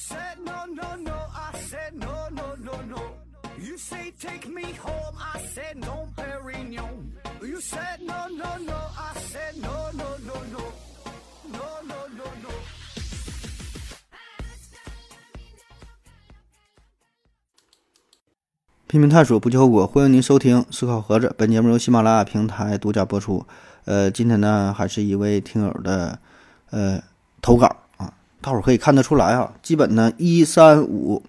said no, no, no, I said no, no, no, no. You say take me home, I said no, Perignon. You said no, no, no, I said no, no, no, no. No, no, no, no. 拼命探索，不计后果。欢迎您收听《思考盒子》，本节目由喜马拉雅平台独家播出。呃，今天呢，还是一位听友的呃投稿，大伙儿可以看得出来啊，基本呢一三五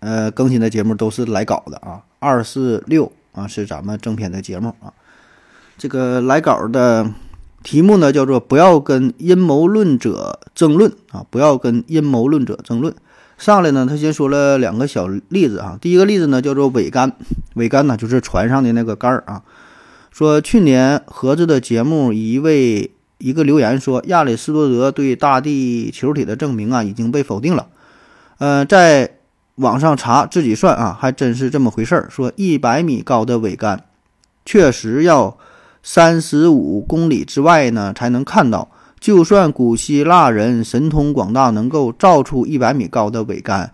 呃更新的节目都是来稿的啊，二四六啊是咱们正片的节目啊。这个来稿的题目呢叫做“不要跟阴谋论者争论啊，不要跟阴谋论者争论”。上来呢，他先说了两个小例子啊。第一个例子呢，叫做桅杆，桅杆呢就是船上的那个杆儿啊。说去年盒子的节目，一位一个留言说，亚里士多德对大地球体的证明啊已经被否定了。呃，在网上查自己算啊，还真是这么回事儿。说一百米高的桅杆，确实要三十五公里之外呢才能看到。就算古希腊人神通广大，能够造出一百米高的桅杆，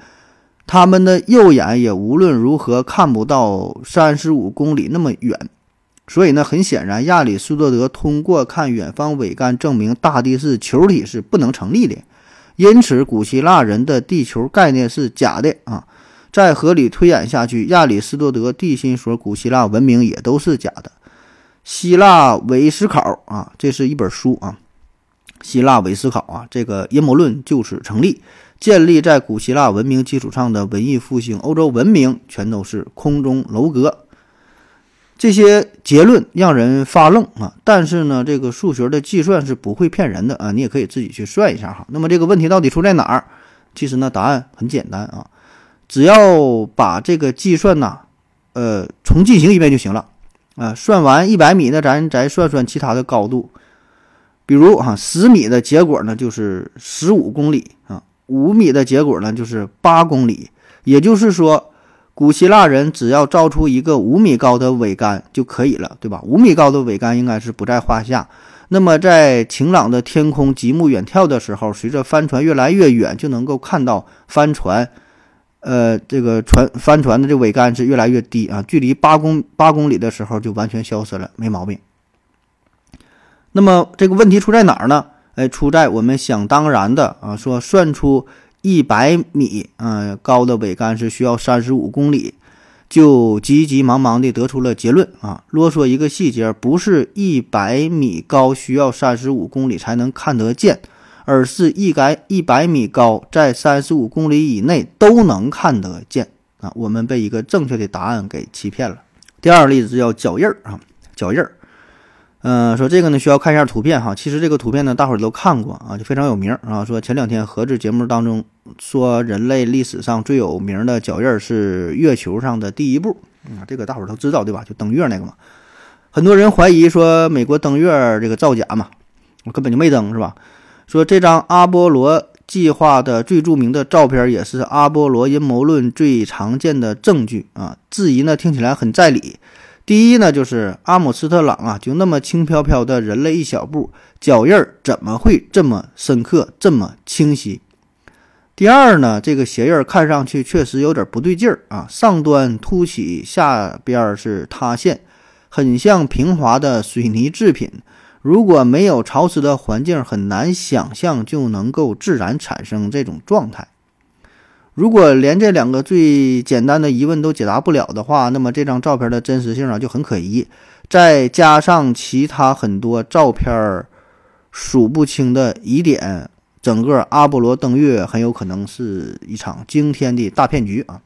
他们的右眼也无论如何看不到三十五公里那么远。所以呢，很显然，亚里士多德通过看远方桅杆证明大地是球体是不能成立的。因此，古希腊人的地球概念是假的啊！再合理推演下去，亚里士多德地心说古希腊文明也都是假的。希腊伪思考啊，这是一本书啊。希腊伪思考啊，这个阴谋论就此成立。建立在古希腊文明基础上的文艺复兴欧洲文明，全都是空中楼阁。这些结论让人发愣啊！但是呢，这个数学的计算是不会骗人的啊，你也可以自己去算一下哈。那么这个问题到底出在哪儿？其实呢，答案很简单啊，只要把这个计算呐，呃，重进行一遍就行了啊。算完一百米，那咱再算算其他的高度。比如哈，十米的结果呢就是十五公里啊，五米的结果呢就是八公里。也就是说，古希腊人只要造出一个五米高的桅杆就可以了，对吧？五米高的桅杆应该是不在话下。那么在晴朗的天空极目远眺的时候，随着帆船越来越远，就能够看到帆船，呃，这个船帆船的这桅杆是越来越低啊，距离八公八公里的时候就完全消失了，没毛病。那么这个问题出在哪儿呢？哎，出在我们想当然的啊，说算出一百米啊高的桅杆是需要三十五公里，就急急忙忙地得出了结论啊。啰嗦一个细节，不是一百米高需要三十五公里才能看得见，而是一百一百米高在三十五公里以内都能看得见啊。我们被一个正确的答案给欺骗了。第二个例子叫脚印儿啊，脚印儿。嗯，说这个呢需要看一下图片哈。其实这个图片呢，大伙儿都看过啊，就非常有名啊。说前两天合制节目当中说，人类历史上最有名的脚印是月球上的第一步啊，这个大伙儿都知道对吧？就登月那个嘛。很多人怀疑说美国登月这个造假嘛，我根本就没登是吧？说这张阿波罗计划的最著名的照片，也是阿波罗阴谋论最常见的证据啊。质疑呢听起来很在理。第一呢，就是阿姆斯特朗啊，就那么轻飘飘的人类一小步，脚印儿怎么会这么深刻、这么清晰？第二呢，这个鞋印儿看上去确实有点不对劲儿啊，上端凸起，下边是塌陷，很像平滑的水泥制品。如果没有潮湿的环境，很难想象就能够自然产生这种状态。如果连这两个最简单的疑问都解答不了的话，那么这张照片的真实性啊就很可疑。再加上其他很多照片数不清的疑点，整个阿波罗登月很有可能是一场惊天的大骗局啊！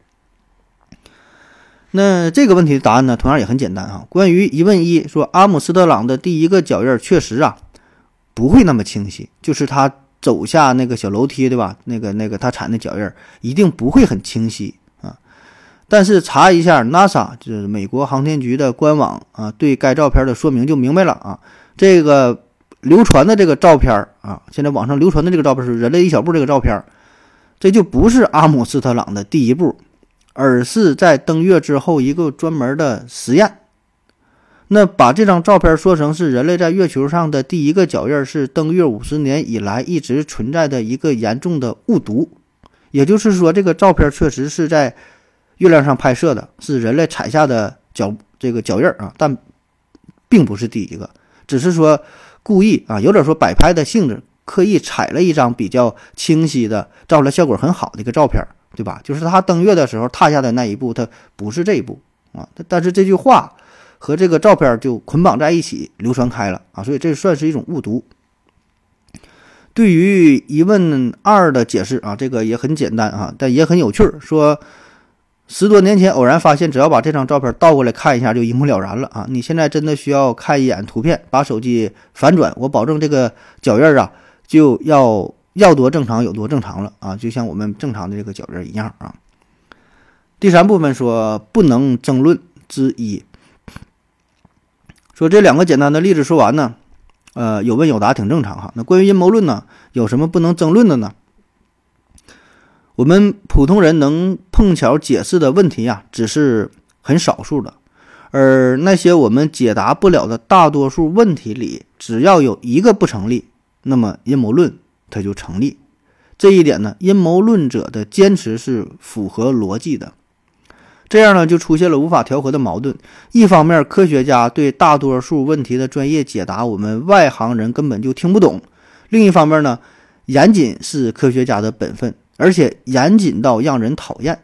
那这个问题的答案呢，同样也很简单啊。关于疑问一，说阿姆斯特朗的第一个脚印确实啊不会那么清晰，就是他。走下那个小楼梯，对吧？那个那个他踩那脚印儿一定不会很清晰啊。但是查一下 NASA，就是美国航天局的官网啊，对该照片的说明就明白了啊。这个流传的这个照片啊，现在网上流传的这个照片是人类一小步这个照片，这就不是阿姆斯特朗的第一步，而是在登月之后一个专门的实验。那把这张照片说成是人类在月球上的第一个脚印，是登月五十年以来一直存在的一个严重的误读，也就是说，这个照片确实是在月亮上拍摄的，是人类踩下的脚这个脚印啊，但并不是第一个，只是说故意啊，有点说摆拍的性质，刻意踩了一张比较清晰的、照出来效果很好的一个照片，对吧？就是他登月的时候踏下的那一步，他不是这一步啊，但是这句话和这个照片就捆绑在一起流传开了啊，所以这算是一种误读。对于疑问二的解释啊，这个也很简单啊，但也很有趣儿。说十多年前偶然发现，只要把这张照片倒过来看一下，就一目了然了啊！你现在真的需要看一眼图片，把手机反转，我保证这个脚印儿啊，就要要多正常有多正常了啊！就像我们正常的这个脚印儿一样啊。第三部分说不能争论之一，说这两个简单的例子说完呢。呃，有问有答挺正常哈。那关于阴谋论呢，有什么不能争论的呢？我们普通人能碰巧解释的问题呀，只是很少数的，而那些我们解答不了的大多数问题里，只要有一个不成立，那么阴谋论它就成立。这一点呢，阴谋论者的坚持是符合逻辑的。这样呢，就出现了无法调和的矛盾。一方面，科学家对大多数问题的专业解答，我们外行人根本就听不懂；另一方面呢，严谨是科学家的本分，而且严谨到让人讨厌。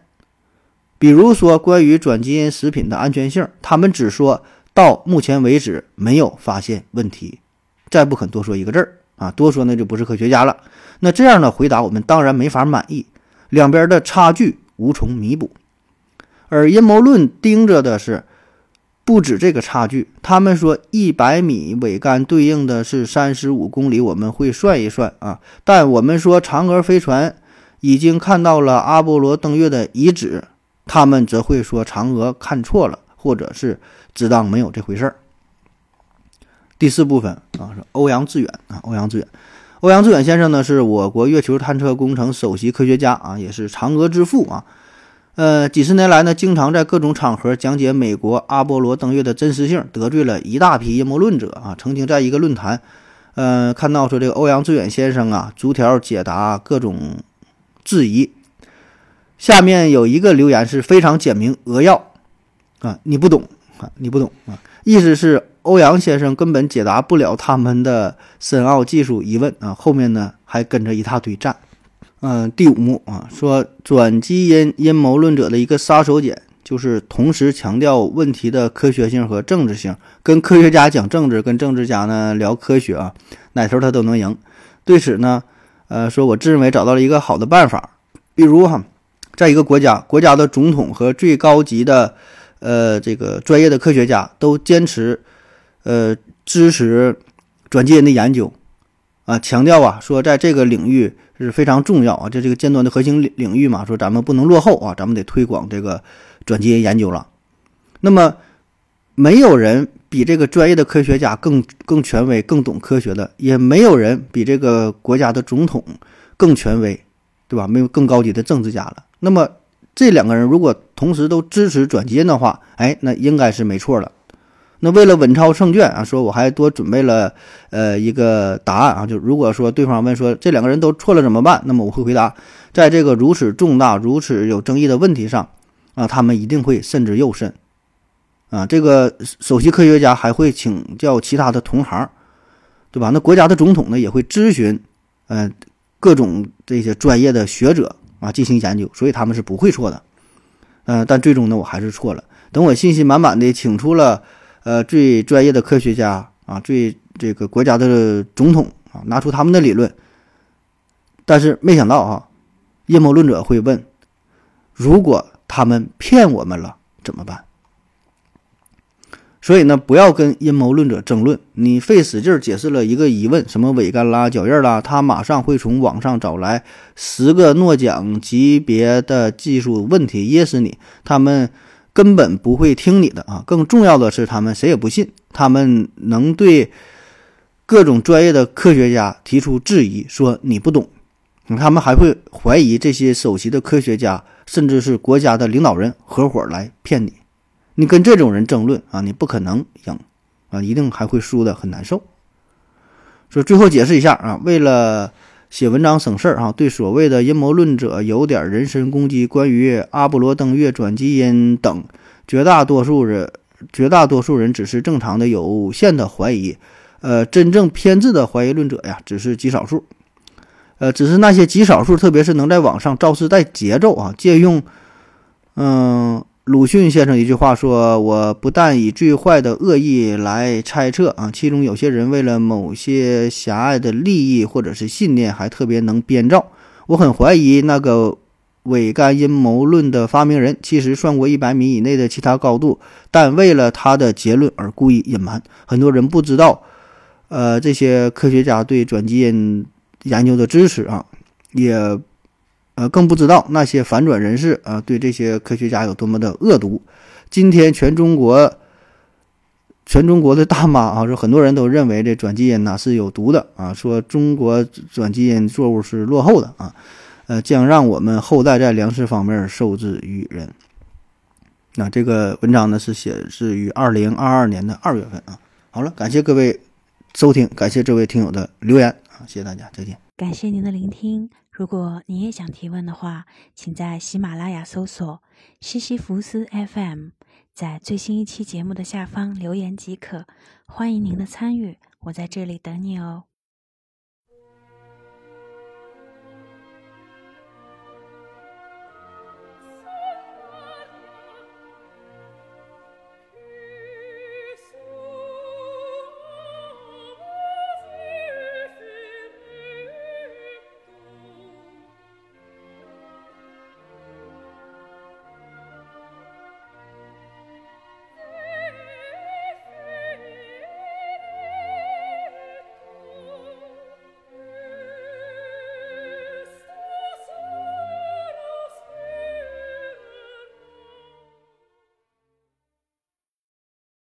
比如说，关于转基因食品的安全性，他们只说到目前为止没有发现问题，再不肯多说一个字儿啊，多说那就不是科学家了。那这样的回答，我们当然没法满意，两边的差距无从弥补。而阴谋论盯着的是不止这个差距。他们说一百米桅杆对应的是三十五公里，我们会算一算啊。但我们说嫦娥飞船已经看到了阿波罗登月的遗址，他们则会说嫦娥看错了，或者是只当没有这回事儿。第四部分啊，是欧阳志远啊，欧阳志远，欧阳志远先生呢，是我国月球探测工程首席科学家啊，也是嫦娥之父啊。呃，几十年来呢，经常在各种场合讲解美国阿波罗登月的真实性，得罪了一大批阴谋论者啊。曾经在一个论坛，呃，看到说这个欧阳志远先生啊，逐条解答各种质疑。下面有一个留言是非常简明扼要啊，你不懂啊，你不懂啊，意思是欧阳先生根本解答不了他们的深奥技术疑问啊。后面呢，还跟着一大堆赞。嗯，第五幕啊，说转基因阴谋论者的一个杀手锏，就是同时强调问题的科学性和政治性，跟科学家讲政治，跟政治家呢聊科学啊，哪头他都能赢。对此呢，呃，说我自认为找到了一个好的办法，比如哈，在一个国家，国家的总统和最高级的，呃，这个专业的科学家都坚持，呃，支持转基因的研究，啊，强调啊，说在这个领域。是非常重要啊，这这个尖端的核心领领域嘛，说咱们不能落后啊，咱们得推广这个转基因研究了。那么，没有人比这个专业的科学家更更权威、更懂科学的，也没有人比这个国家的总统更权威，对吧？没有更高级的政治家了。那么，这两个人如果同时都支持转基因的话，哎，那应该是没错了。那为了稳操胜券啊，说我还多准备了呃一个答案啊，就如果说对方问说这两个人都错了怎么办，那么我会回答，在这个如此重大、如此有争议的问题上啊，他们一定会慎之又慎啊。这个首席科学家还会请教其他的同行，对吧？那国家的总统呢也会咨询嗯各种这些专业的学者啊进行研究，所以他们是不会错的。嗯，但最终呢我还是错了。等我信心满满的请出了。呃，最专业的科学家啊，最这个国家的总统啊，拿出他们的理论，但是没想到啊，阴谋论者会问：如果他们骗我们了怎么办？所以呢，不要跟阴谋论者争论，你费使劲解释了一个疑问，什么尾杆啦、脚印啦，他马上会从网上找来十个诺奖级别的技术问题噎死你，他们。根本不会听你的啊！更重要的是，他们谁也不信。他们能对各种专业的科学家提出质疑，说你不懂。他们还会怀疑这些首席的科学家，甚至是国家的领导人合伙来骗你。你跟这种人争论啊，你不可能赢啊，一定还会输的很难受。所以最后解释一下啊，为了写文章省事儿啊，对所谓的阴谋论者有点人身攻击。关于阿波罗登月、转基因等，绝大多数人，绝大多数人只是正常的、有限的怀疑。呃，真正偏执的怀疑论者呀，只是极少数。呃，只是那些极少数，特别是能在网上造势带节奏啊，借用，嗯。鲁迅先生一句话说：“我不但以最坏的恶意来猜测啊，其中有些人为了某些狭隘的利益或者是信念，还特别能编造。我很怀疑那个伪干阴谋论的发明人，其实算过一百米以内的其他高度，但为了他的结论而故意隐瞒。很多人不知道，呃，这些科学家对转基因研究的支持啊，也。”呃，更不知道那些反转人士啊，对这些科学家有多么的恶毒。今天全中国，全中国的大妈啊，说很多人都认为这转基因呐是有毒的啊，说中国转基因作物是落后的啊，呃，将让我们后代在粮食方面受制于人。那这个文章呢是写自于二零二二年的二月份啊。好了，感谢各位收听，感谢这位听友的留言啊，谢谢大家，再见。感谢您的聆听。如果你也想提问的话，请在喜马拉雅搜索“西西弗斯 FM”，在最新一期节目的下方留言即可。欢迎您的参与，我在这里等你哦。